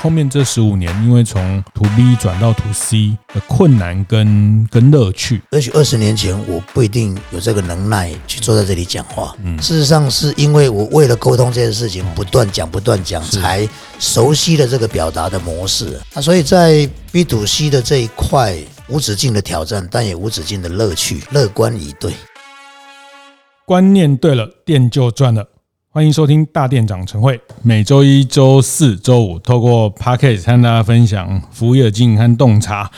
后面这十五年，因为从 To B 转到 To C 的困难跟跟乐趣，也许二十年前我不一定有这个能耐去坐在这里讲话。嗯，事实上是因为我为了沟通这件事情，不断讲不断讲，才熟悉了这个表达的模式。那所以在 B to C 的这一块，无止境的挑战，但也无止境的乐趣。乐观以对，观念对了，店就赚了。欢迎收听大店长晨会，每周一、周四、周五，透过 Podcast 和大家分享服务业的经营和洞察。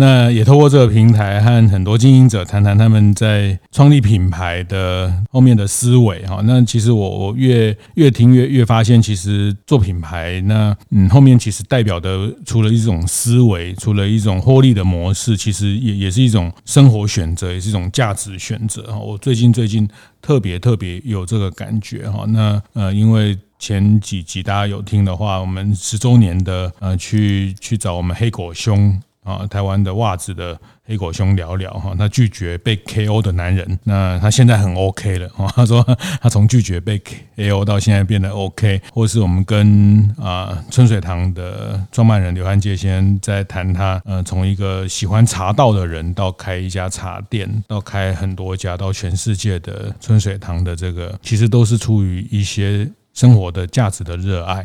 那也透过这个平台和很多经营者谈谈他们在创立品牌的后面的思维哈。那其实我我越越听越越发现，其实做品牌那嗯后面其实代表的除了一种思维，除了一种获利的模式，其实也也是一种生活选择，也是一种价值选择哈。我最近最近特别特别有这个感觉哈。那呃因为前几集大家有听的话，我们十周年的呃去去找我们黑狗兄。啊，台湾的袜子的黑狗兄聊聊哈，他拒绝被 KO 的男人，那他现在很 OK 了哈。他说 他从拒绝被 KO 到现在变得 OK，或是我们跟啊春水堂的创办人刘汉杰先在谈他，呃，从一个喜欢茶道的人到开一家茶店，到开很多家，到全世界的春水堂的这个，其实都是出于一些生活的价值的热爱。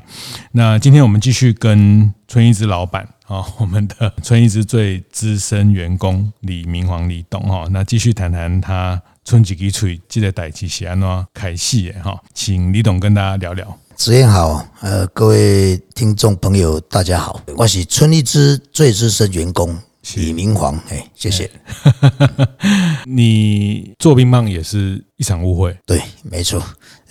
那今天我们继续跟春一枝老板。啊，我们的春一枝最资深员工李明煌李董哈，那继续谈谈他春几支嘴记得带起西安喏开戏哈，请李董跟大家聊聊。子燕好，呃，各位听众朋友大家好，我是春一枝最资深员工李明煌，哎，谢谢。你做冰棒也是一场误会，对，没错，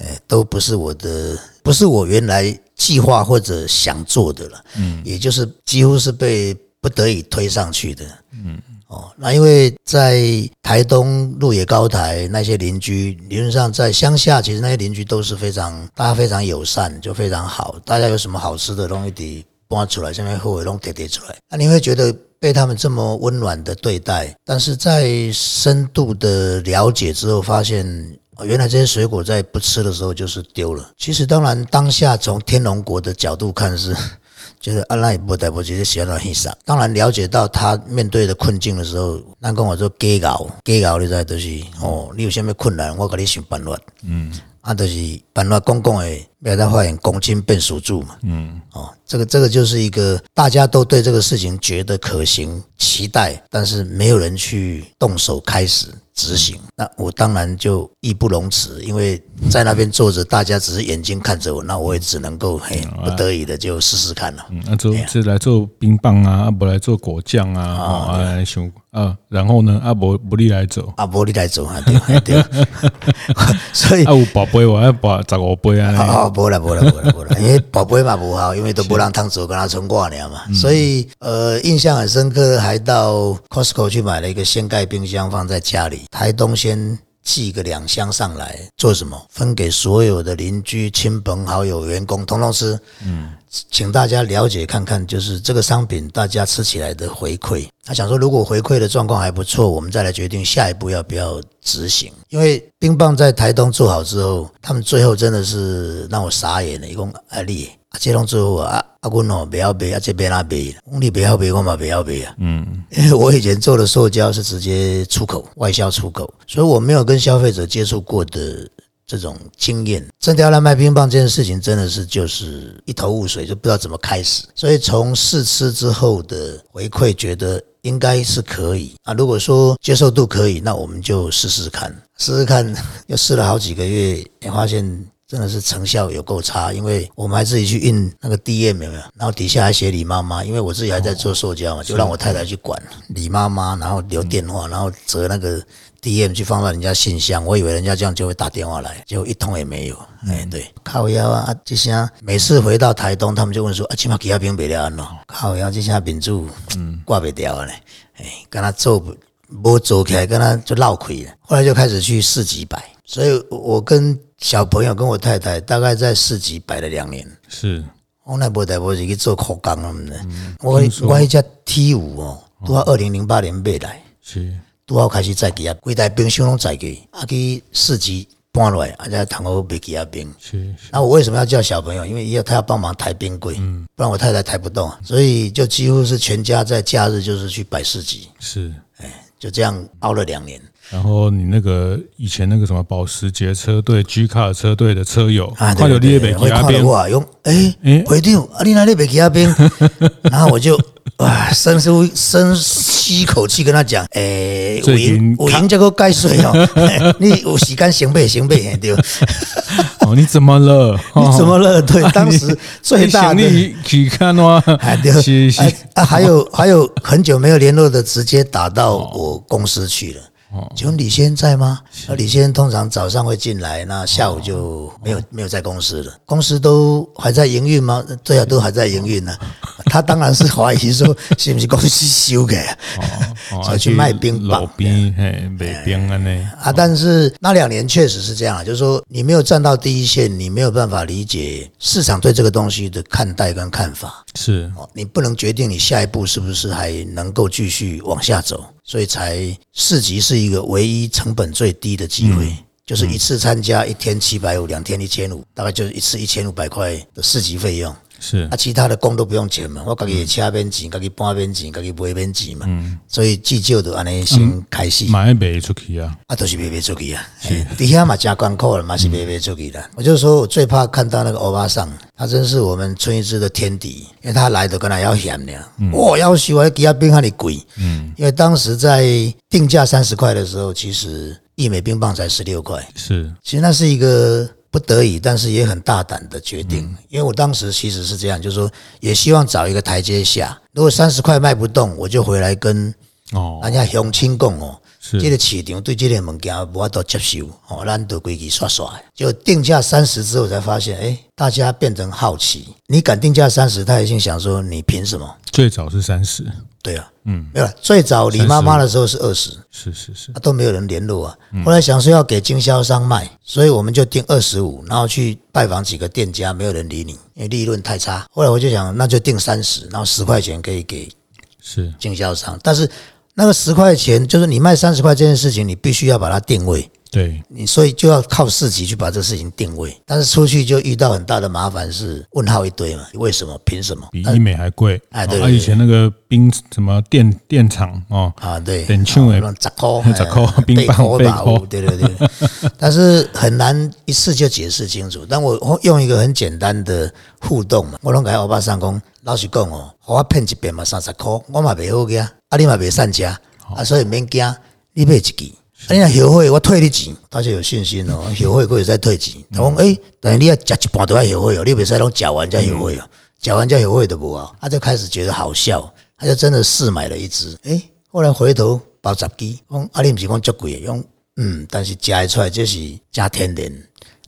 哎，都不是我的，不是我原来。计划或者想做的了，嗯，也就是几乎是被不得已推上去的，嗯，哦，那因为在台东鹿野高台那些邻居，理论上在乡下，其实那些邻居都是非常，大家非常友善，就非常好，大家有什么好吃的东西得搬出来，下面后尾弄叠叠出来，那你会觉得被他们这么温暖的对待，但是在深度的了解之后，发现。原来这些水果在不吃的时候就是丢了。其实当然，当下从天龙国的角度看是，就是阿拉也不得不，其实喜欢到很少。当然了解到他面对的困境的时候，那跟我说给熬给熬，你知都是哦，你有什么困难，我给你想办法。嗯，啊，就是办法公共诶，不要再画眼公斤变数住嘛。嗯，哦，这个这个就是一个大家都对这个事情觉得可行、期待，但是没有人去动手开始。执行，那我当然就义不容辞，因为在那边坐着，大家只是眼睛看着我，那我也只能够嘿，不得已的就试试看了。嗯，那做是来做冰棒啊，啊不来做果酱啊，啊来想啊，然后呢，啊不不利来做，啊不利来做啊，对对。所以啊有宝贝，我要把十五杯啊。好，不了不了不了不了，因为宝贝嘛不好，因为都不让烫手跟他存挂了嘛。所以呃，印象很深刻，还到 Costco 去买了一个掀盖冰箱放在家里。台东先寄个两箱上来做什么？分给所有的邻居、亲朋好友、员工，通通吃。嗯，请大家了解看看，就是这个商品大家吃起来的回馈。他想说，如果回馈的状况还不错，我们再来决定下一步要不要执行。因为冰棒在台东做好之后，他们最后真的是让我傻眼了，一共二例。啊，这种之后啊，啊，我喏不要背啊，这边那边，你不要背，我嘛不要背啊。嗯，因为我以前做的塑胶是直接出口外销出口，所以我没有跟消费者接触过的这种经验。真的要来卖冰棒这件事情，真的是就是一头雾水，就不知道怎么开始。所以从试吃之后的回馈，觉得应该是可以啊。如果说接受度可以，那我们就试试看，试试看。又试了好几个月，也发现。真的是成效有够差，因为我们还自己去印那个 DM 有没有？然后底下还写李妈妈，因为我自己还在做塑胶嘛，就让我太太去管李妈妈，然后留电话，然后折那个 DM 去放到人家信箱。我以为人家这样就会打电话来，结果一通也没有。哎，对，靠腰啊！这些每次回到台东，他们就问说：“啊，起码其他饼没了喏？”靠腰，这些饼主嗯挂不掉嘞。哎，跟他做不不做起来，跟他就闹亏了。后来就开始去市集摆，所以我跟。小朋友跟我太太大概在市集摆了两年，是。我那不代无志去做苦工了，我我迄只 T 五哦，都好二零零八年买来，是。都好开始载机啊，规台冰箱拢载机，啊去市集搬来，啊再通好卖机啊冰。是，那我为什么要叫小朋友？因为要他要帮忙抬冰柜，嗯，不然我太太抬不动，所以就几乎是全家在假日就是去摆市集。是，哎，就这样熬了两年。然后你那个以前那个什么保时捷车队、G 卡车队的车友，看到你也被骑阿兵，用哎哎，会长，啊你哪里被骑阿边？然后我就哇深呼深吸一口气跟他讲，哎，我赢我赢这个盖水哦，你有时间行不行不对？哦，你怎么了？你怎么了？对，当时最大的去看哇，是是啊，还有还有很久没有联络的，直接打到我公司去了。请问李先生在吗？那李先生通常早上会进来，那下午就没有没有在公司了。公司都还在营运吗？对啊，都还在营运呢。他当然是怀疑说 是不是公司修改，才去卖冰棒。卖冰啊呢？啊，但是那两年确实是这样，就是说你没有站到第一线，你没有办法理解市场对这个东西的看待跟看法。是，你不能决定你下一步是不是还能够继续往下走。所以才市集是一个唯一成本最低的机会，就是一次参加一天七百五，两天一千五，大概就是一次一千五百块的市级费用。是啊，其他的工都不用钱嘛，我自己车边钱，自己搬边钱，家己买边钱嘛。嗯，所以计就的安尼先开始。买卖出去啊？啊，都是卖卖出去啊。是，底下嘛加关口了嘛是卖卖出去的。我就说我最怕看到那个欧巴桑，他真是我们村一支的天敌，因为他来的跟他要嫌的。哇，要喜欢给他冰还得贵。嗯，因为当时在定价三十块的时候，其实一枚冰棒才十六块。是，其实那是一个。不得已，但是也很大胆的决定，因为我当时其实是这样，就是说，也希望找一个台阶下。如果三十块卖不动，我就回来跟哦，人家熊亲共哦，这个市场对这个物件无法度接受哦，咱都归去刷刷。就定价三十之后，才发现，哎，大家变成好奇。你敢定价三十，他已经想说，你凭什么？最早是三十。对啊，嗯，没有。最早李妈妈的时候是二十，是是是，都没有人联络啊。后来想说要给经销商卖，所以我们就定二十五，然后去拜访几个店家，没有人理你，因为利润太差。后来我就想，那就定三十，然后十块钱可以给是经销商，但是那个十块钱就是你卖三十块这件事情，你必须要把它定位。对你，所以就要靠市集去把这个事情定位，但是出去就遇到很大的麻烦，是问号一堆嘛？为什么？凭什么？比医美还贵？哎，对，以前那个冰什么电电厂哦啊，对，电厂 哎，十块，十块冰棒，背包，对对对。但是很难一次就解释清楚。但我用一个很简单的互动嘛，我拢给欧巴桑讲，老实讲哦，我骗一遍嘛三十块，我嘛袂好惊，啊你嘛袂善食啊，所以免惊，你买一支。哎呀，后悔我退你钱，大家有信心哦。后悔可以再退钱。他讲哎，但是你要食一半都要后悔哦，你袂使拢食完再后悔哦，食完再后悔都无啊。他就开始觉得好笑，他就真的试买了一支。哎，后来回头包十支，讲啊，你不是讲足贵？讲嗯，但是吃出来就是加天然。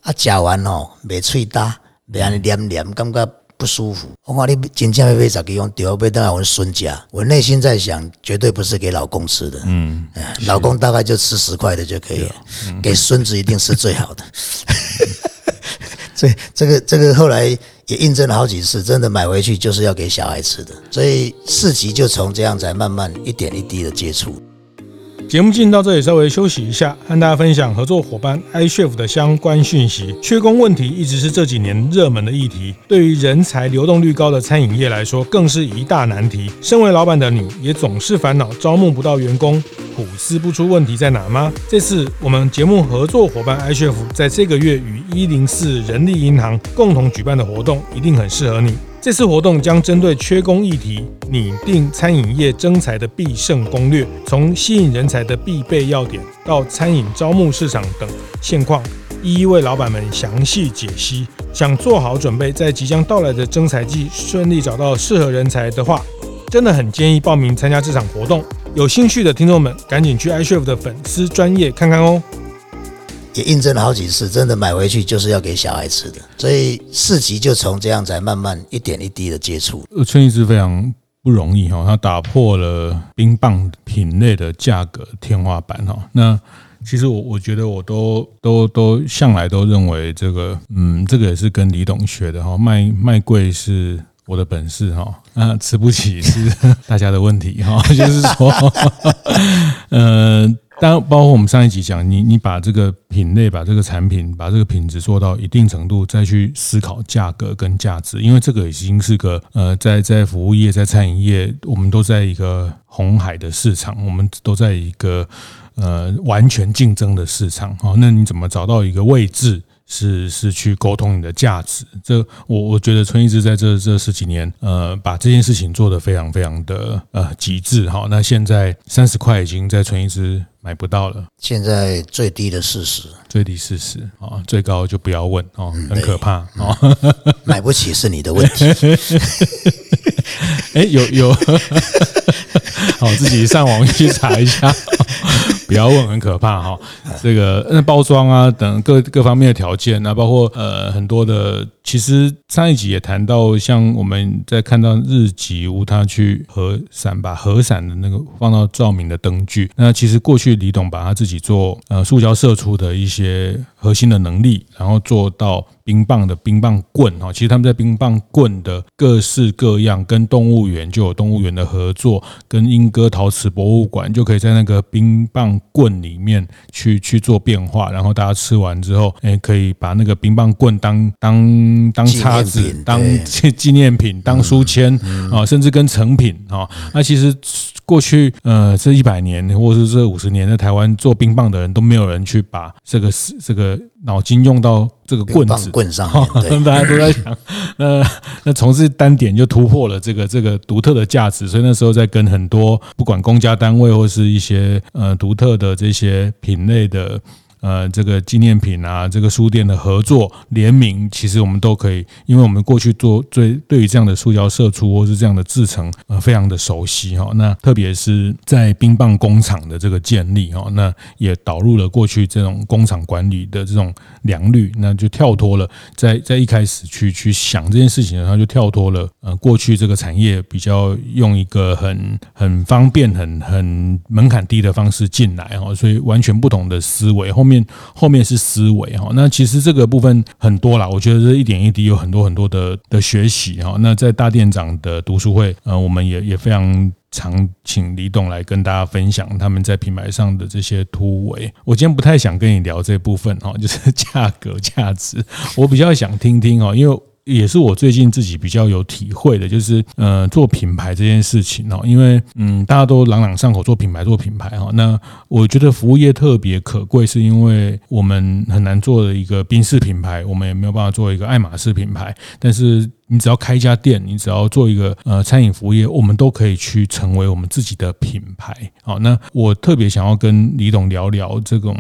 啊，吃完哦，没脆哒，没安尼黏黏，感觉。不舒服，我讲你真正要买十支用丢，要等下我孙家。我内心在想，绝对不是给老公吃的。嗯，老公大概就吃十块的就可以了，给孙子一定是最好的。所以这个这个后来也印证了好几次，真的买回去就是要给小孩吃的。所以市集就从这样才慢慢一点一滴的接触。节目进到这里，稍微休息一下，和大家分享合作伙伴 iCHEF 的相关讯息。缺工问题一直是这几年热门的议题，对于人才流动率高的餐饮业来说，更是一大难题。身为老板的你，也总是烦恼招募不到员工，苦思不出问题在哪吗？这次我们节目合作伙伴 iCHEF 在这个月与一零四人力银行共同举办的活动，一定很适合你。这次活动将针对缺工议题，拟定餐饮业征才的必胜攻略，从吸引人才的必备要点到餐饮招募市场等现况，一一为老板们详细解析。想做好准备，在即将到来的征才季顺利找到适合人才的话，真的很建议报名参加这场活动。有兴趣的听众们，赶紧去 iCHEF 的粉丝专业看看哦。也印证了好几次，真的买回去就是要给小孩吃的，所以市集就从这样才慢慢一点一滴的接触。春一是非常不容易哈，它打破了冰棒品类的价格天花板哈。那其实我我觉得我都都都向来都认为这个，嗯，这个也是跟李董学的哈，卖卖贵是我的本事哈，那吃不起是 大家的问题哈，就是说，嗯。当包括我们上一集讲，你你把这个品类、把这个产品、把这个品质做到一定程度，再去思考价格跟价值，因为这个已经是个呃，在在服务业、在餐饮业，我们都在一个红海的市场，我们都在一个呃完全竞争的市场。好，那你怎么找到一个位置？是是去沟通你的价值，这我我觉得春义之在这这十几年，呃，把这件事情做得非常非常的呃极致哈。那现在三十块已经在春义之买不到了，现在最低的四十，最低四十啊，最高就不要问哦，很可怕哦，买不起是你的问题。哎，有有，好，自己上网去查一下。不要问，很可怕哈。这个那包装啊等各各方面的条件，那包括呃很多的。其实上一集也谈到，像我们在看到日吉屋他去和伞，把和伞的那个放到照明的灯具。那其实过去李董把他自己做呃塑胶射出的一些核心的能力，然后做到冰棒的冰棒棍哈。其实他们在冰棒棍的各式各样，跟动物园就有动物园的合作，跟莺歌陶瓷博物馆就可以在那个冰棒棍里面去去做变化，然后大家吃完之后，哎，可以把那个冰棒棍当当。当叉子、当 纪念品、当书签啊，甚至跟成品啊。那其实过去呃这一百年，或者是这五十年，在台湾做冰棒的人都没有人去把这个这个脑筋用到这个棍子棍上。大家都在想，那，那从事单点就突破了这个这个独特的价值。所以那时候在跟很多不管公家单位或是一些呃独特的这些品类的。呃，这个纪念品啊，这个书店的合作联名，其实我们都可以，因为我们过去做最对于这样的塑胶射出或是这样的制成，呃，非常的熟悉哈。那特别是在冰棒工厂的这个建立哈，那也导入了过去这种工厂管理的这种良率，那就跳脱了在在一开始去去想这件事情，然后就跳脱了呃过去这个产业比较用一个很很方便、很很门槛低的方式进来哈，所以完全不同的思维后面。后面是思维哈，那其实这个部分很多啦，我觉得这一点一滴有很多很多的的学习哈。那在大店长的读书会，呃，我们也也非常常请李董来跟大家分享他们在品牌上的这些突围。我今天不太想跟你聊这部分哈，就是价格价值，我比较想听听哈，因为。也是我最近自己比较有体会的，就是呃做品牌这件事情哦，因为嗯大家都朗朗上口做品牌做品牌哈，那我觉得服务业特别可贵，是因为我们很难做的一个宾士品牌，我们也没有办法做一个爱马仕品牌，但是你只要开一家店，你只要做一个呃餐饮服务业，我们都可以去成为我们自己的品牌。好，那我特别想要跟李董聊聊这种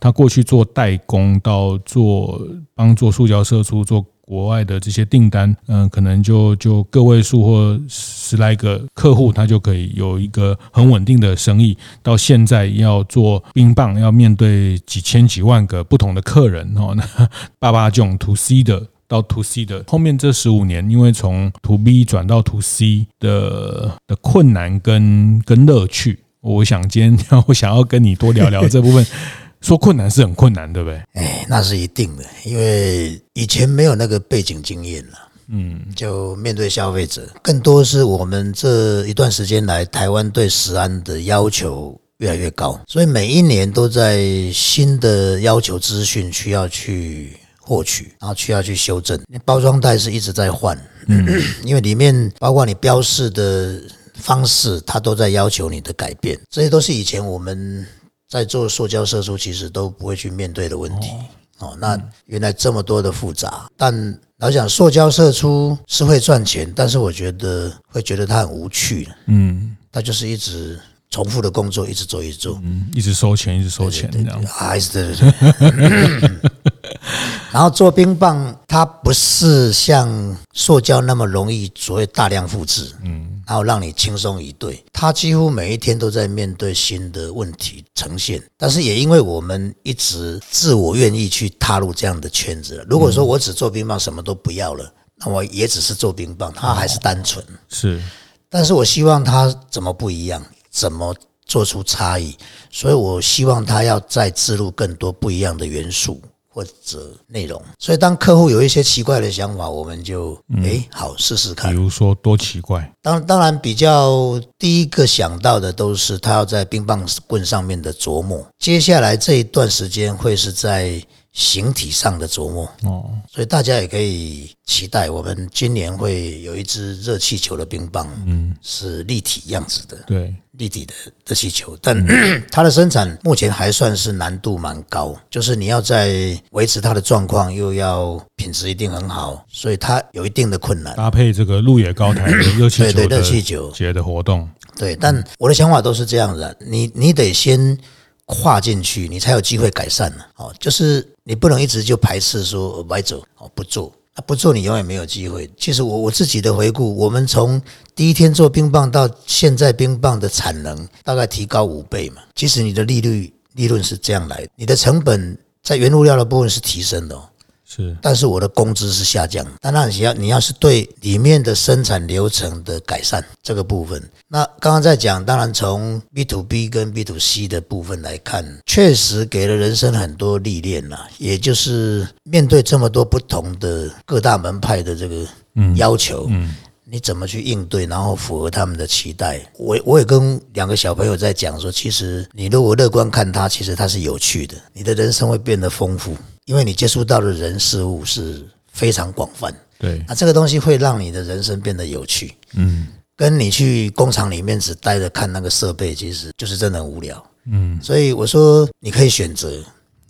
他过去做代工到做帮做塑胶射出做。国外的这些订单，嗯，可能就就个位数或十来个客户，他就可以有一个很稳定的生意。到现在要做冰棒，要面对几千几万个不同的客人哦。那 爸爸这种 to C 的到 to C 的后面这十五年，因为从 to B 转到 to C 的的困难跟跟乐趣，我想今天我想要跟你多聊聊这部分。说困难是很困难，对不对？哎，那是一定的，因为以前没有那个背景经验了。嗯，就面对消费者，更多是我们这一段时间来台湾对食安的要求越来越高，所以每一年都在新的要求资讯需要去获取，然后需要去修正。包装袋是一直在换，嗯，因为里面包括你标示的方式，它都在要求你的改变，这些都是以前我们。在做塑胶射出，其实都不会去面对的问题哦。那原来这么多的复杂，但老讲塑胶射出是会赚钱，但是我觉得会觉得它很无趣。嗯，它就是一直重复的工作，一直做，一直做，嗯，一直收钱，一直收钱，对对对。然后做冰棒，它不是像塑胶那么容易所谓大量复制，嗯，然后让你轻松一对。它几乎每一天都在面对新的问题呈现。但是也因为我们一直自我愿意去踏入这样的圈子了。如果说我只做冰棒，什么都不要了，那我也只是做冰棒，它还是单纯。是，但是我希望它怎么不一样，怎么做出差异，所以我希望它要再置入更多不一样的元素。或者内容，所以当客户有一些奇怪的想法，我们就哎、欸、好试试看。比如说多奇怪？当当然比较第一个想到的都是他要在冰棒棍上面的琢磨，接下来这一段时间会是在形体上的琢磨哦，所以大家也可以期待，我们今年会有一支热气球的冰棒，嗯，是立体样子的，对。立体的热气球，但 它的生产目前还算是难度蛮高，就是你要在维持它的状况，又要品质一定很好，所以它有一定的困难。搭配这个鹿野高台的热气球，对对，热气球节的活动，对。但我的想法都是这样子，你你得先跨进去，你才有机会改善呢。哦，就是你不能一直就排斥说歪走哦，不做。不做你永远没有机会。其实我我自己的回顾，我们从第一天做冰棒到现在，冰棒的产能大概提高五倍嘛。其实你的利率利润是这样来的，你的成本在原物料的部分是提升的。是，但是我的工资是下降。当然，你要你要是对里面的生产流程的改善这个部分，那刚刚在讲，当然从 B to B 跟 B to C 的部分来看，确实给了人生很多历练呐。也就是面对这么多不同的各大门派的这个要求，嗯，你怎么去应对，然后符合他们的期待？我我也跟两个小朋友在讲说，其实你如果乐观看它，其实它是有趣的，你的人生会变得丰富。因为你接触到的人事物是非常广泛，对，那这个东西会让你的人生变得有趣，嗯，跟你去工厂里面只待着看那个设备，其实就是真的很无聊，嗯，所以我说你可以选择，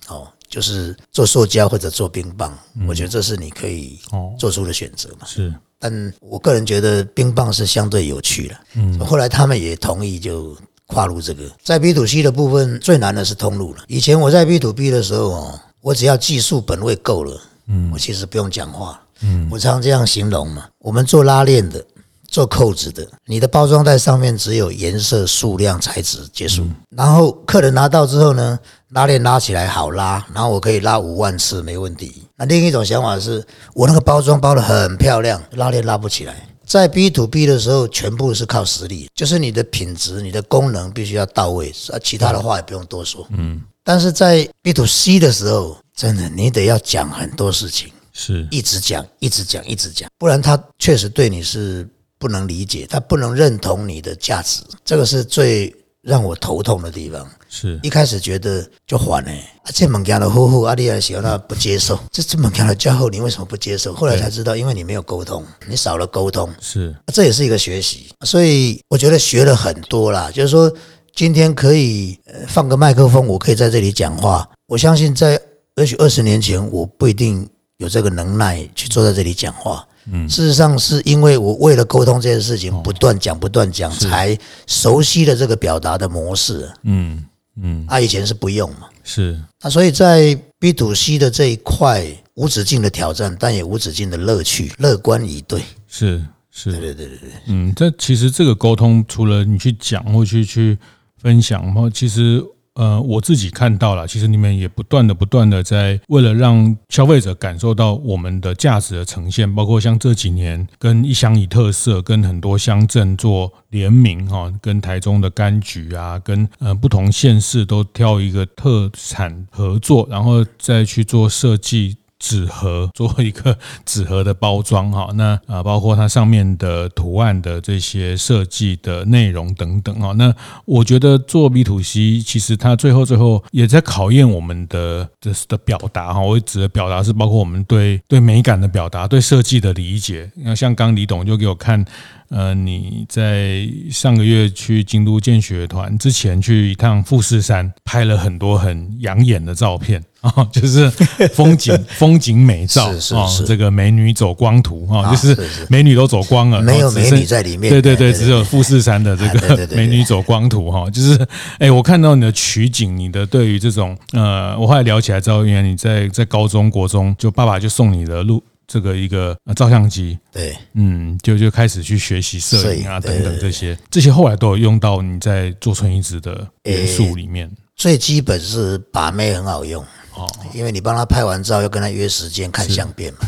哦，就是做塑胶或者做冰棒，我觉得这是你可以做出的选择嘛，是，但我个人觉得冰棒是相对有趣了，嗯，后来他们也同意就跨入这个，在 B to C 的部分最难的是通路了，以前我在 B to B 的时候哦。我只要技术本位够了，嗯，我其实不用讲话，嗯，我常常这样形容嘛。我们做拉链的，做扣子的，你的包装袋上面只有颜色、数量、材质结束，然后客人拿到之后呢，拉链拉起来好拉，然后我可以拉五万次没问题。那另一种想法是，我那个包装包的很漂亮，拉链拉不起来。在 B to B 的时候，全部是靠实力，就是你的品质、你的功能必须要到位，啊，其他的话也不用多说，嗯。但是在 B to C 的时候，真的你得要讲很多事情，是。一直讲，一直讲，一直讲，不然他确实对你是不能理解，他不能认同你的价值，这个是最让我头痛的地方。是。一开始觉得就烦呢，啊，这物件的呼呼，阿丽亚喜欢他不接受，这这物件的较好，你为什么不接受？后来才知道，因为你没有沟通，你少了沟通，是，这也是一个学习，所以我觉得学了很多啦，就是说。今天可以放个麦克风，我可以在这里讲话。我相信在也许二十年前，我不一定有这个能耐去坐在这里讲话。嗯，事实上是因为我为了沟通这件事情，不断讲、不断讲，才熟悉了这个表达的模式。嗯嗯，啊，以前是不用嘛。是。那所以在 B to C 的这一块，无止境的挑战，但也无止境的乐趣。乐观以对。是是。对对对对对。嗯，这其实这个沟通，除了你去讲或去去。分享，然后其实呃，我自己看到了，其实你们也不断的、不断的在为了让消费者感受到我们的价值的呈现，包括像这几年跟一乡一特色，跟很多乡镇做联名哈，跟台中的柑橘啊，跟呃不同县市都挑一个特产合作，然后再去做设计。纸盒做一个纸盒的包装哈，那啊包括它上面的图案的这些设计的内容等等啊，那我觉得做 B to C 其实它最后最后也在考验我们的的的表达哈，我指的表达是包括我们对对美感的表达，对设计的理解。那像刚李董就给我看。呃，你在上个月去京都见学团之前，去一趟富士山，拍了很多很养眼的照片啊，就是风景 风景美照哦，这个美女走光图啊，就是美女都走光了，没有美女在里面，对对对，只有富士山的这个美女走光图哈，就是哎，我看到你的取景，你的对于这种呃，我后来聊起来之后，原来你在在高中国中就爸爸就送你的录。这个一个照相机，对，嗯，就就开始去学习摄影啊，等等这些，这些后来都有用到你在做纯移植的元素里面。最基本是把妹很好用哦，因为你帮他拍完照，要跟他约时间看相片嘛，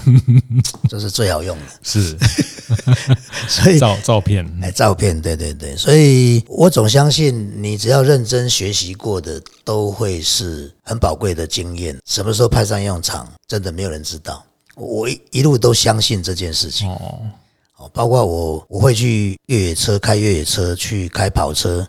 这是最好用的。是，所以照照片，哎，照片，对对对，所以我总相信，你只要认真学习过的，都会是很宝贵的经验。什么时候派上用场，真的没有人知道。我一一路都相信这件事情。哦，包括我，我会去越野车开越野车，去开跑车。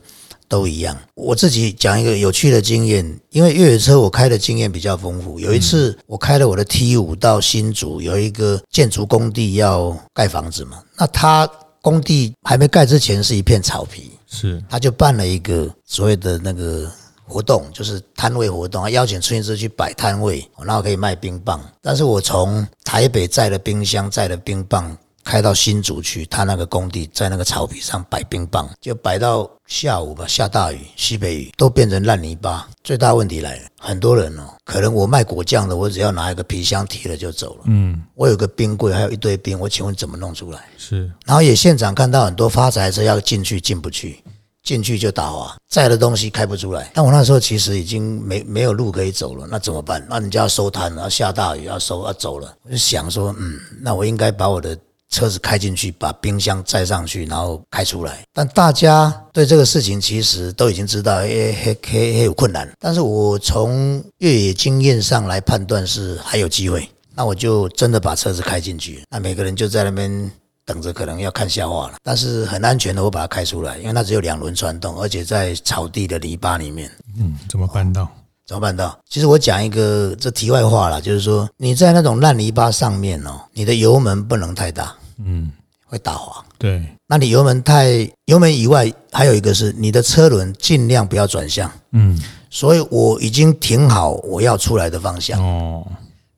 都一样。我自己讲一个有趣的经验，因为越野车我开的经验比较丰富。有一次我开了我的 T 五到新竹，有一个建筑工地要盖房子嘛，那他工地还没盖之前是一片草皮，是他就办了一个所谓的那个活动，就是摊位活动，他邀请春行者去摆摊位，然后可以卖冰棒。但是我从台北载了冰箱，载了冰棒。开到新竹去，他那个工地在那个草皮上摆冰棒，就摆到下午吧，下大雨，西北雨都变成烂泥巴。最大问题来了，很多人哦，可能我卖果酱的，我只要拿一个皮箱提了就走了。嗯，我有个冰柜，还有一堆冰，我请问怎么弄出来？是，然后也现场看到很多发财车要进去进不去，进去就打滑，载的东西开不出来。但我那时候其实已经没没有路可以走了，那怎么办？那人家要收摊了，下大雨要收要走了，我就想说，嗯，那我应该把我的。车子开进去，把冰箱载上去，然后开出来。但大家对这个事情其实都已经知道，诶，很很很有困难。但是我从越野经验上来判断是还有机会，那我就真的把车子开进去。那每个人就在那边等着，可能要看笑话了。但是很安全的，我把它开出来，因为它只有两轮传动，而且在草地的篱笆里面。嗯，怎么办到？怎么办到？其实我讲一个这题外话啦，就是说你在那种烂泥巴上面哦，你的油门不能太大。嗯，会打滑。对，那你油门太油门以外，还有一个是你的车轮尽量不要转向。嗯，所以我已经停好我要出来的方向。哦，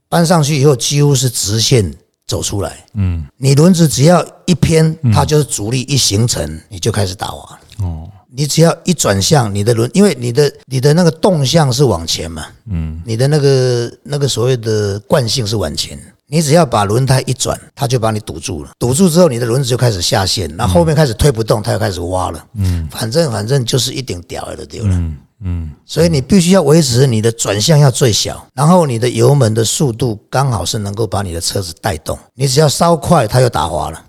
搬上去以后几乎是直线走出来。嗯，你轮子只要一偏，它就是阻力一形成，你就开始打滑。哦，你只要一转向，你的轮因为你的你的那个动向是往前嘛。嗯，你的那个那个所谓的惯性是往前。你只要把轮胎一转，它就把你堵住了。堵住之后，你的轮子就开始下陷，然后后面开始推不动，它又开始挖了。嗯，反正反正就是一顶屌的丢了。嗯嗯，所以你必须要维持你的转向要最小，然后你的油门的速度刚好是能够把你的车子带动。你只要稍快，它就打滑了。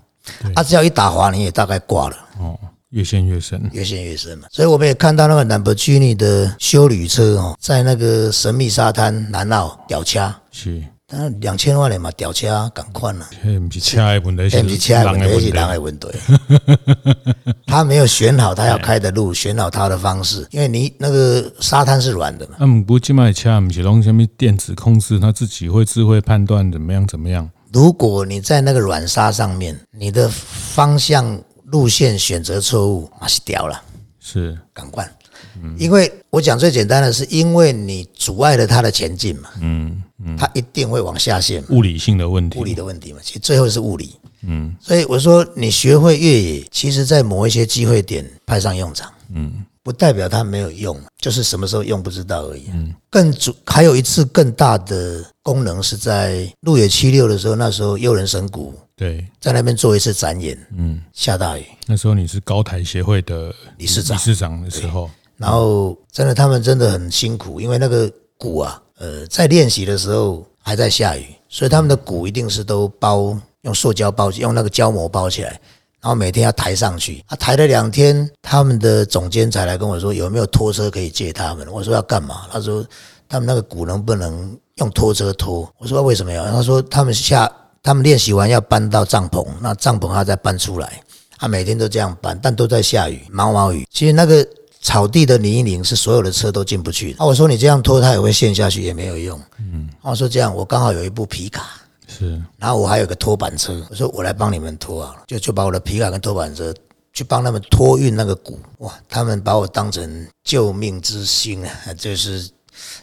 它只要一打滑，你也大概挂了。哦，越陷越深，越陷越深嘛。所以我们也看到那个兰博基尼的修旅车哦，在那个神秘沙滩南澳吊掐。是。但两千万的嘛，吊车赶快了。不是车的问题，是人的问题，是人的问题。他没有选好他要开的路，选好他的方式。因为你那个沙滩是软的嘛。那不这卖车，不是用什么电子控制，他自己会智慧判断怎么样怎么样。如果你在那个软沙上面，你的方向路线选择错误，那是掉了。是赶快。因为我讲最简单的是，因为你阻碍了它的前进嘛，嗯嗯，它一定会往下陷。物理性的问题，物理的问题嘛，其实最后是物理，嗯，所以我说你学会越野，其实在某一些机会点派上用场，嗯，不代表它没有用，就是什么时候用不知道而已。嗯，更主还有一次更大的功能是在路野七六的时候，那时候优人神谷对，在那边做一次展演，嗯，下大雨，那时候你是高台协会的理事长，理事长的时候。然后，真的，他们真的很辛苦，因为那个鼓啊，呃，在练习的时候还在下雨，所以他们的鼓一定是都包用塑胶包，用那个胶膜包起来，然后每天要抬上去。他抬了两天，他们的总监才来跟我说有没有拖车可以借他们。我说要干嘛？他说他们那个鼓能不能用拖车拖？我说为什么要？他说他们下他们练习完要搬到帐篷，那帐篷他再搬出来，他每天都这样搬，但都在下雨，毛毛雨。其实那个。草地的泥泞是所有的车都进不去的。啊，我说你这样拖，它也会陷下去，也没有用。嗯，我说这样，我刚好有一部皮卡，是，然后我还有个拖板车，我说我来帮你们拖啊，就就把我的皮卡跟拖板车去帮他们托运那个鼓。哇，他们把我当成救命之星啊，就是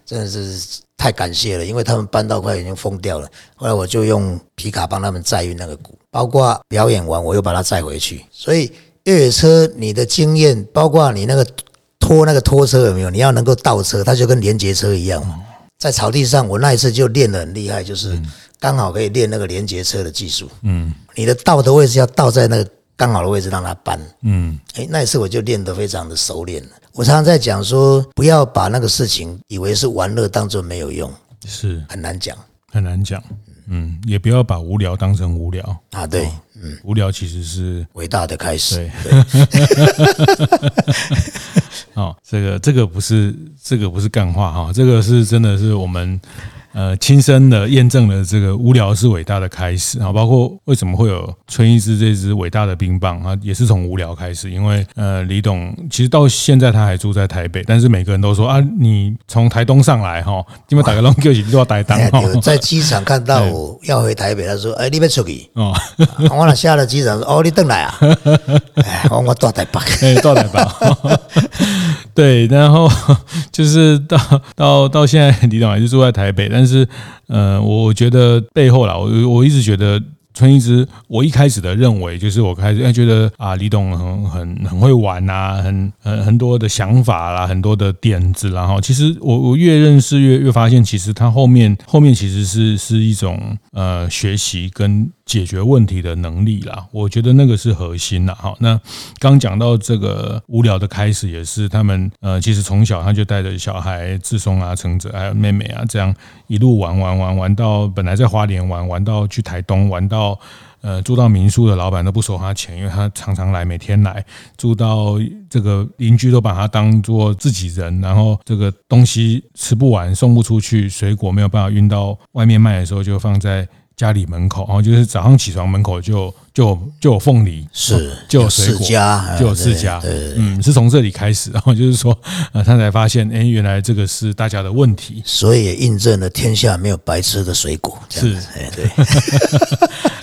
真的是太感谢了，因为他们搬到快已经疯掉了。后来我就用皮卡帮他们载运那个鼓，包括表演完我又把它载回去。所以越野车你的经验，包括你那个。拖那个拖车有没有？你要能够倒车，它就跟连接车一样嘛。在草地上，我那一次就练得很厉害，就是刚好可以练那个连接车的技术。嗯，你的倒的位置要倒在那个刚好的位置，让它搬。嗯，诶，那一次我就练得非常的熟练了。我常常在讲说，不要把那个事情以为是玩乐，当做没有用，是很难讲，很难讲。嗯，也不要把无聊当成无聊。啊，对，嗯，无聊其实是伟大的开始，对，哦，这个这个不是这个不是干话哈，这个是真的是我们。呃，亲身的验证了这个无聊是伟大的开始啊！包括为什么会有春一枝这支伟大的冰棒啊，也是从无聊开始。因为呃，李董其实到现在他还住在台北，但是每个人都说啊，你从台东上来哈，因为打个龙就都要台东。在机场看到我要回台北，他说：“哎，你别出去 哦。”我了下了机场说：“哦，你等来啊？”哎，我我到台北，哎，到台北。对，然后 就是到 到到现在，李董还是住在台北，但是，呃，我觉得背后啦，我我一直觉得。春一枝，我一开始的认为就是我开始觉得啊，李董很很很会玩呐，很很很多的想法啦，很多的点子，然后其实我我越认识越越发现，其实他后面后面其实是是一种呃学习跟解决问题的能力啦，我觉得那个是核心啦。好，那刚讲到这个无聊的开始，也是他们呃，其实从小他就带着小孩志松啊、成哲还有妹妹啊，这样一路玩玩玩玩到本来在花莲玩玩到去台东玩。到呃住到民宿的老板都不收他钱，因为他常常来，每天来住到这个邻居都把他当做自己人，然后这个东西吃不完送不出去，水果没有办法运到外面卖的时候就放在家里门口，然后就是早上起床门口就就就有凤梨，是就有水果，就有释迦，嗯，是从这里开始，然后就是说，呃，他才发现，哎，原来这个是大家的问题，所以也印证了天下没有白吃的水果，是，哎，对。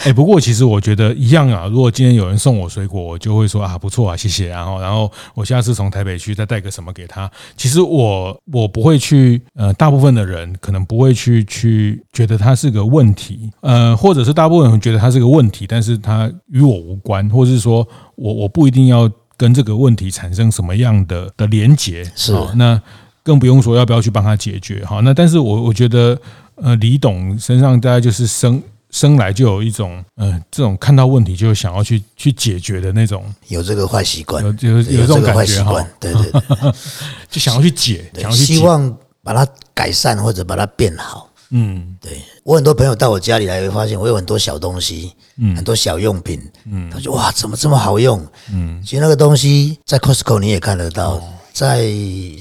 哎，不过其实我觉得一样啊。如果今天有人送我水果，我就会说啊，不错啊，谢谢。然后，然后我下次从台北去再带个什么给他。其实我我不会去，呃，大部分的人可能不会去去觉得它是个问题，呃，或者是大部分人觉得它是个问题，但是它与我无关，或者是说我我不一定要跟这个问题产生什么样的的连结。是，那更不用说要不要去帮他解决。好，那但是我我觉得，呃，李董身上大概就是生。生来就有一种，嗯、呃，这种看到问题就想要去去解决的那种，有这个坏习惯，有有有这种感觉哈，对对对，就想要去解，想要去希望把它改善或者把它变好。嗯，对我很多朋友到我家里来，会发现我有很多小东西，嗯，很多小用品，嗯，他说哇，怎么这么好用？嗯，其实那个东西在 Costco 你也看得到，在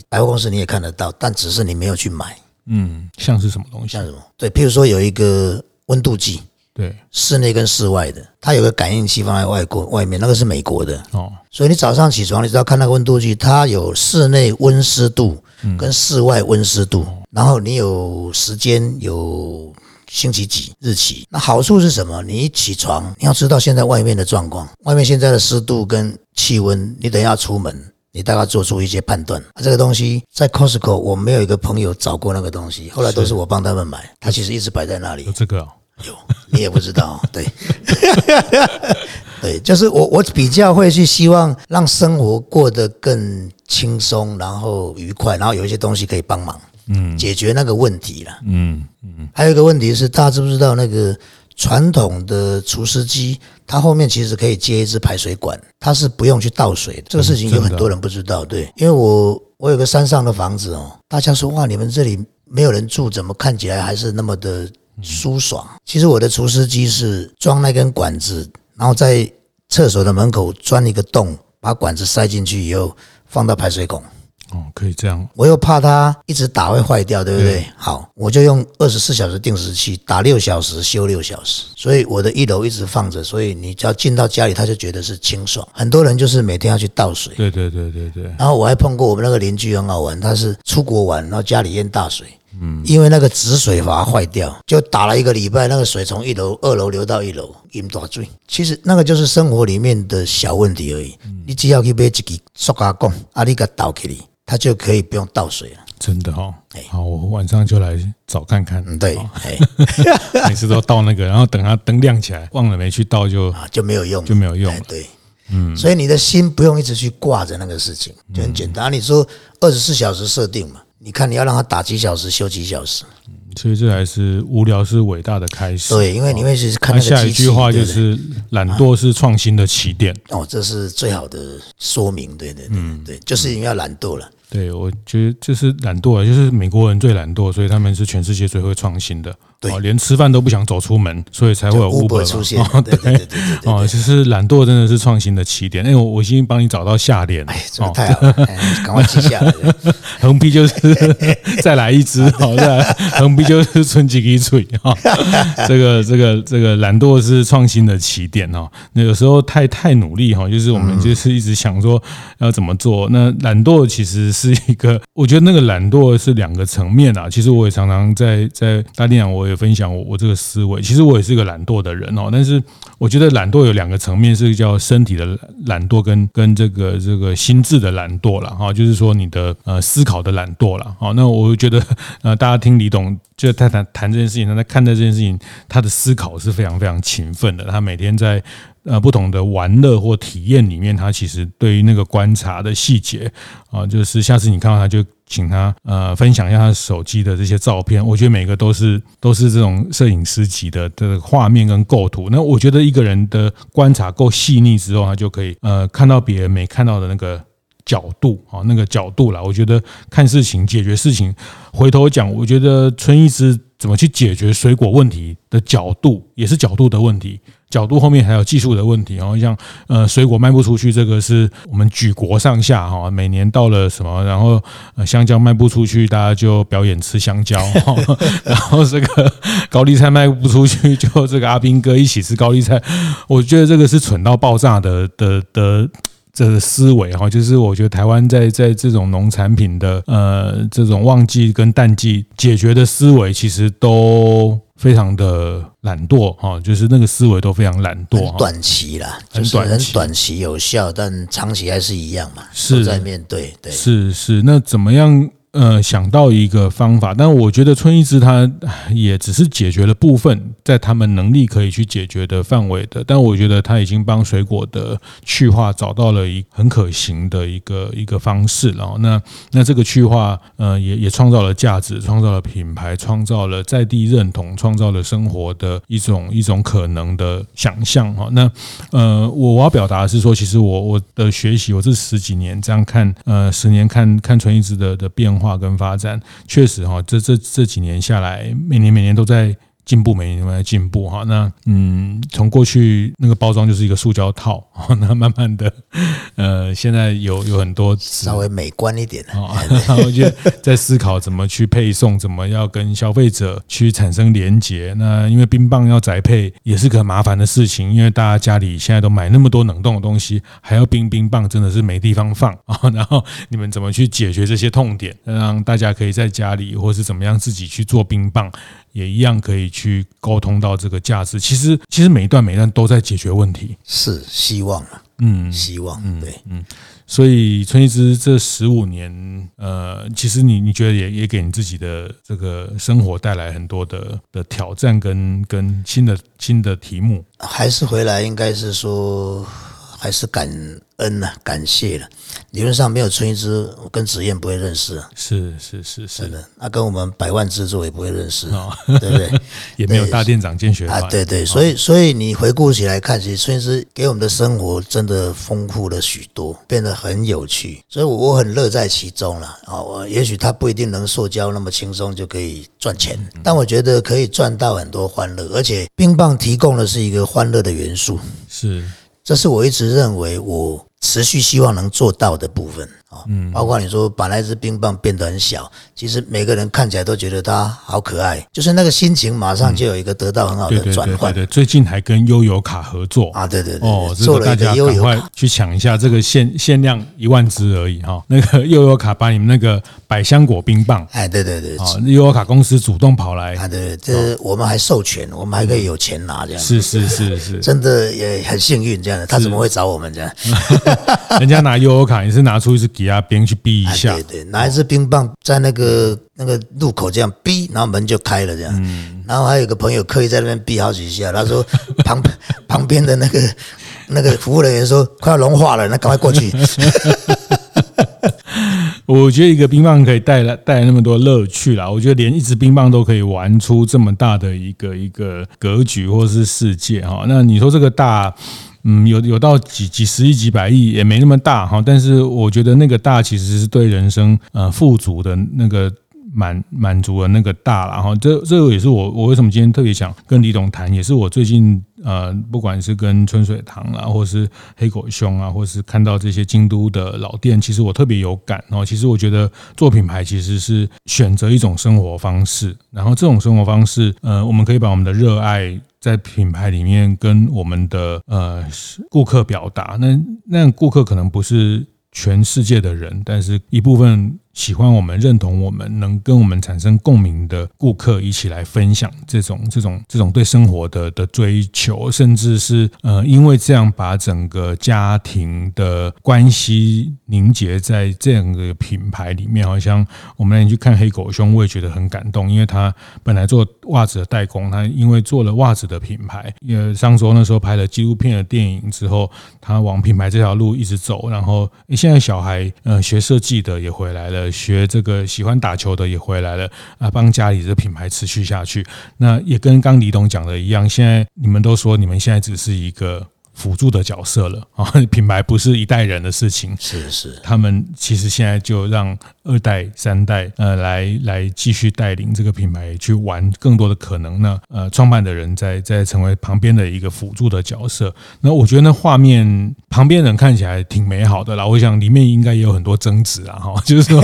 百货公司你也看得到，但只是你没有去买。嗯，像是什么东西？像什么？对，譬如说有一个。温度计，对，室内跟室外的，它有个感应器放在外国外面，那个是美国的哦。所以你早上起床，你只要看那个温度计，它有室内温湿度跟室外温湿度，然后你有时间，有星期几日期。那好处是什么？你一起床，你要知道现在外面的状况，外面现在的湿度跟气温，你等一下出门。你大概做出一些判断。这个东西在 Costco，我没有一个朋友找过那个东西，后来都是我帮他们买。他其实一直摆在那里。有这个？有，你也不知道。对，对，就是我，我比较会去希望让生活过得更轻松，然后愉快，然后有一些东西可以帮忙，嗯，解决那个问题了。嗯嗯。还有一个问题是，大家知不知道那个？传统的除湿机，它后面其实可以接一支排水管，它是不用去倒水的。这个事情有很多人不知道，对，因为我我有个山上的房子哦，大家说哇，你们这里没有人住，怎么看起来还是那么的舒爽？其实我的除湿机是装那根管子，然后在厕所的门口钻一个洞，把管子塞进去以后放到排水孔。哦，可以这样。我又怕它一直打会坏掉，对不对？对。好，我就用二十四小时定时器打六小时休六小时，所以我的一楼一直放着，所以你只要进到家里，他就觉得是清爽。很多人就是每天要去倒水。对对对对对。然后我还碰过我们那个邻居很好玩，他是出国玩，然后家里淹大水，嗯，因为那个止水阀坏掉，就打了一个礼拜，那个水从一楼、二楼流到一楼，淹大水。其实那个就是生活里面的小问题而已。你只要去买一支塑胶管，啊，你给它倒起来。它就可以不用倒水了，真的哈。好，我晚上就来找看看。嗯，对，每次都倒那个，然后等它灯亮起来，忘了没去倒就就没有用，就没有用。对，嗯，所以你的心不用一直去挂着那个事情，就很简单。你说二十四小时设定嘛，你看你要让它打几小时，休几小时。所以这还是无聊是伟大的开始。对，因为你会是看那个下一句话就是懒惰是创新的起点。哦，这是最好的说明。对对对，嗯，对，就是因为要懒惰了。对，我觉得就是懒惰，就是美国人最懒惰，所以他们是全世界最会创新的。对，连吃饭都不想走出门，所以才会有 Uber 出现。对对对对对，哦，就是懒惰真的是创新的起点。哎，我我已经帮你找到下联，哎，太好了，赶快记下来。横批就是 再来一只，好，再来横批就是春季一嘴哈。这个这个这个懒惰是创新的起点哦。那有时候太太努力哈，就是我们就是一直想说要怎么做。那懒惰其实是一个，我觉得那个懒惰是两个层面啊。其实我也常常在在大电影，我也分享我我这个思维。其实我也是个懒惰的人哦，但是我觉得懒惰有两个层面，是叫身体的懒惰跟跟这个这个心智的懒惰了哈。就是说你的呃思考的懒惰了。好，那我觉得 呃大家听李董就在谈谈这件事情，他在看待这件事情，他的思考是非常非常勤奋的。他每天在。呃，不同的玩乐或体验里面，他其实对于那个观察的细节啊，就是下次你看到他就请他呃分享一下他手机的这些照片，我觉得每个都是都是这种摄影师级的的画面跟构图。那我觉得一个人的观察够细腻之后，他就可以呃看到别人没看到的那个角度啊，那个角度啦。我觉得看事情、解决事情，回头讲，我觉得春一师怎么去解决水果问题的角度，也是角度的问题。角度后面还有技术的问题，然后像呃水果卖不出去，这个是我们举国上下哈，每年到了什么，然后香蕉卖不出去，大家就表演吃香蕉，然后这个高丽菜卖不出去，就这个阿兵哥一起吃高丽菜。我觉得这个是蠢到爆炸的的的这个思维哈，就是我觉得台湾在在这种农产品的呃这种旺季跟淡季解决的思维，其实都。非常的懒惰哈，就是那个思维都非常懒惰，短期啦，很短，很短期有效，但长期还是一样嘛，是。在面对，对，是是，那怎么样？呃，想到一个方法，但我觉得春医师他也只是解决了部分在他们能力可以去解决的范围的，但我觉得他已经帮水果的去化找到了一很可行的一个一个方式了。那那这个去化，呃，也也创造了价值，创造了品牌，创造了在地认同，创造了生活的一种一种可能的想象哈。那呃，我我要表达的是说，其实我我的学习，我这十几年这样看，呃，十年看看春医师的的变化。化跟发展确实哈，这这这几年下来，每年每年都在。进步，每年都在进步哈。那嗯，从过去那个包装就是一个塑胶套，那慢慢的，呃，现在有有很多稍微美观一点啊。我觉得在思考怎么去配送，怎么要跟消费者去产生连结。那因为冰棒要宅配也是个麻烦的事情，因为大家家里现在都买那么多冷冻的东西，还要冰冰棒，真的是没地方放啊。然后你们怎么去解决这些痛点，让大家可以在家里或是怎么样自己去做冰棒？也一样可以去沟通到这个价值。其实，其实每一段每一段都在解决问题，是希望啊，嗯，希望，嗯，对，嗯。所以春一之这十五年，呃，其实你你觉得也也给你自己的这个生活带来很多的的挑战跟跟新的新的题目。还是回来，应该是说。还是感恩呐、啊，感谢了。理论上没有春医师，我跟子燕不会认识。是是是是的，那、啊、跟我们百万制作也不会认识，哦、对不对？也没有大店长见学啊，对对。所以所以你回顾起来看，其实春医师给我们的生活真的丰富了许多，变得很有趣。所以我很乐在其中了啊。我也许他不一定能塑胶那么轻松就可以赚钱，但我觉得可以赚到很多欢乐，而且冰棒提供的是一个欢乐的元素。是。这是我一直认为我持续希望能做到的部分。嗯，包括你说把那只冰棒变得很小，其实每个人看起来都觉得它好可爱，就是那个心情马上就有一个得到很好的转换。对对，最近还跟悠游卡合作啊，对对对，哦，做了一个悠游卡，去抢一下这个限限量一万只而已哈。那个悠游卡把你们那个百香果冰棒，哎，对对对，哦悠游卡公司主动跑来，啊，对，这我们还授权，我们还可以有钱拿这样。是是是是，真的也很幸运这样的，他怎么会找我们这样？人家拿悠游卡，你是拿出一支抵押冰去逼。啊、对对，拿一支冰棒在那个那个路口这样逼，然后门就开了这样。嗯，然后还有个朋友刻意在那边逼好几下，他说旁 旁边的那个那个服务人员说快要融化了，那赶快过去。我觉得一个冰棒可以带来带来那么多乐趣啦，我觉得连一支冰棒都可以玩出这么大的一个一个格局或是世界哈。那你说这个大？嗯，有有到几几十亿、几百亿也没那么大哈，但是我觉得那个大其实是对人生呃富足的那个满满足了那个大了哈。这这个也是我我为什么今天特别想跟李董谈，也是我最近呃，不管是跟春水堂啊，或是黑狗兄啊，或是看到这些京都的老店，其实我特别有感哦。其实我觉得做品牌其实是选择一种生活方式，然后这种生活方式，呃，我们可以把我们的热爱在品牌里面跟我们的呃顾客表达。那那顾客可能不是全世界的人，但是一部分。喜欢我们、认同我们、能跟我们产生共鸣的顾客，一起来分享这种、这种、这种对生活的的追求，甚至是呃，因为这样把整个家庭的关系凝结在这样的品牌里面。好像我们那天去看黑狗兄，我也觉得很感动，因为他本来做袜子的代工，他因为做了袜子的品牌，因为上周那时候拍了纪录片的电影之后，他往品牌这条路一直走，然后现在小孩呃学设计的也回来了。学这个喜欢打球的也回来了啊，帮家里的品牌持续下去。那也跟刚李董讲的一样，现在你们都说你们现在只是一个。辅助的角色了啊！品牌不是一代人的事情，是是，他们其实现在就让二代、三代呃来来继续带领这个品牌去玩更多的可能呢。呃，创办的人在在成为旁边的一个辅助的角色。那我觉得那画面旁边人看起来挺美好的啦。我想里面应该也有很多争执啊，哈，就是说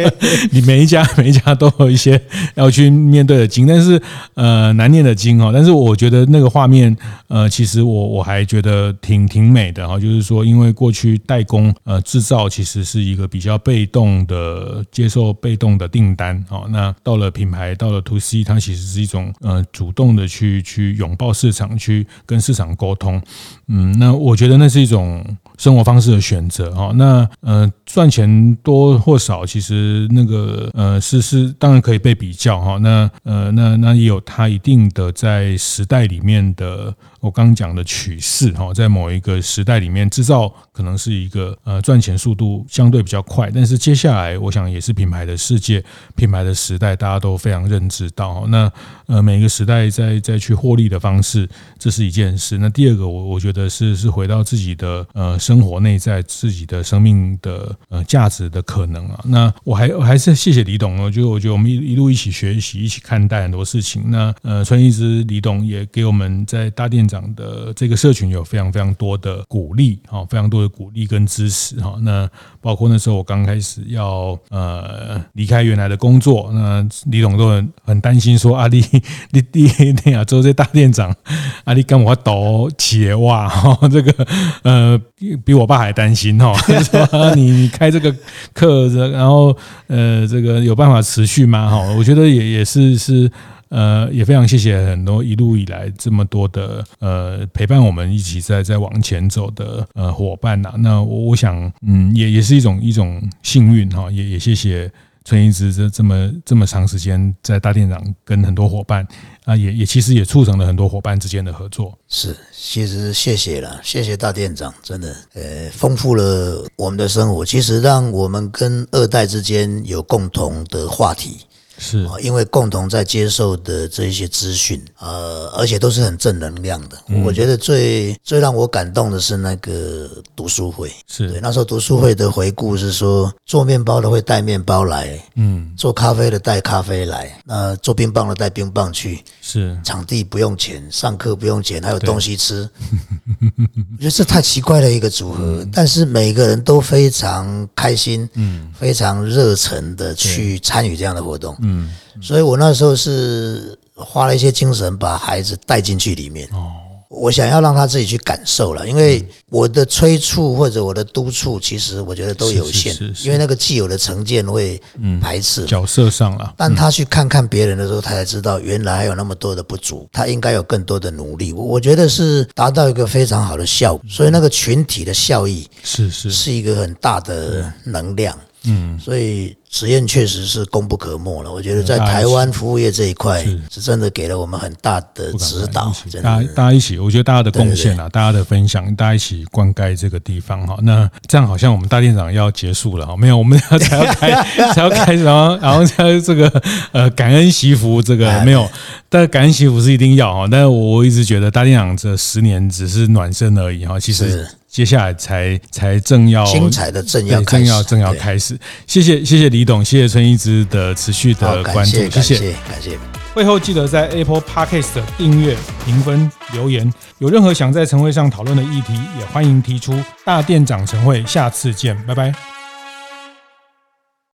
你每一家每一家都有一些要去面对的经，但是呃难念的经哦。但是我觉得那个画面呃，其实我我还觉得。呃，挺挺美的哈，就是说，因为过去代工呃制造其实是一个比较被动的接受被动的订单哦，那到了品牌到了 To C，它其实是一种呃主动的去去拥抱市场，去跟市场沟通，嗯，那我觉得那是一种生活方式的选择哈。那呃赚钱多或少，其实那个呃是是当然可以被比较哈。那呃那那也有它一定的在时代里面的我刚讲的趋势。哈，在某一个时代里面，制造可能是一个呃赚钱速度相对比较快，但是接下来我想也是品牌的世界、品牌的时代，大家都非常认知到。那呃每个时代在再去获利的方式，这是一件事。那第二个，我我觉得是是回到自己的呃生活内在、自己的生命的呃价值的可能啊。那我还我还是谢谢李董哦，就我觉得我们一一路一起学习、一起看待很多事情。那呃，春一枝李董也给我们在大店长的这个社群有。非常非常多的鼓励哈，非常多的鼓励跟支持哈。那包括那时候我刚开始要呃离开原来的工作，那李董都很很担心说，阿丽你你你啊做 这大店长，阿丽跟我抖企业哇哈，这个呃比我爸还担心哈，说你你开这个课，然后呃这个有办法持续吗？哈，我觉得也也是是。呃，也非常谢谢很多一路以来这么多的呃陪伴我们一起在在往前走的呃伙伴呐、那我我想，嗯，也也是一种一种幸运哈。也也谢谢春一枝这这么这么长时间在大店长跟很多伙伴啊，也也其实也促成了很多伙伴之间的合作。是，其实谢谢了，谢谢大店长，真的呃丰富了我们的生活。其实让我们跟二代之间有共同的话题。是，因为共同在接受的这一些资讯，呃，而且都是很正能量的。我觉得最最让我感动的是那个读书会，是。对那时候读书会的回顾是说，做面包的会带面包来，嗯，做咖啡的带咖啡来，那做冰棒的带冰棒去，是。场地不用钱，上课不用钱，还有东西吃。我觉得这太奇怪的一个组合，但是每个人都非常开心，嗯，非常热忱的去参与这样的活动，嗯，所以我那时候是花了一些精神把孩子带进去里面。哦，我想要让他自己去感受了，因为我的催促或者我的督促，其实我觉得都有限，因为那个既有的成见会排斥角色上了。但他去看看别人的时候，他才知道原来还有那么多的不足，他应该有更多的努力。我觉得是达到一个非常好的效果，所以那个群体的效益是是是一个很大的能量。嗯，所以。实验确实是功不可没了。我觉得在台湾服务业这一块，是真的给了我们很大的指导。大家大家一起，我觉得大家的贡献啊，大家的分享，大家一起灌溉这个地方哈。那这样好像我们大店长要结束了哈？没有，我们要才要开 才要开始，然后然后在这个呃感恩惜福这个没有，但感恩惜福是一定要哈。但是我一直觉得大店长这十年只是暖身而已哈。其实接下来才才正要精彩的正要正要正要开始。谢谢谢谢李董，谢谢春一之的持续的关注，谢谢感谢。会后记得在 Apple Podcast 订阅、评分、留言。有任何想在晨会上讨论的议题，也欢迎提出。大店长晨会，下次见，拜拜。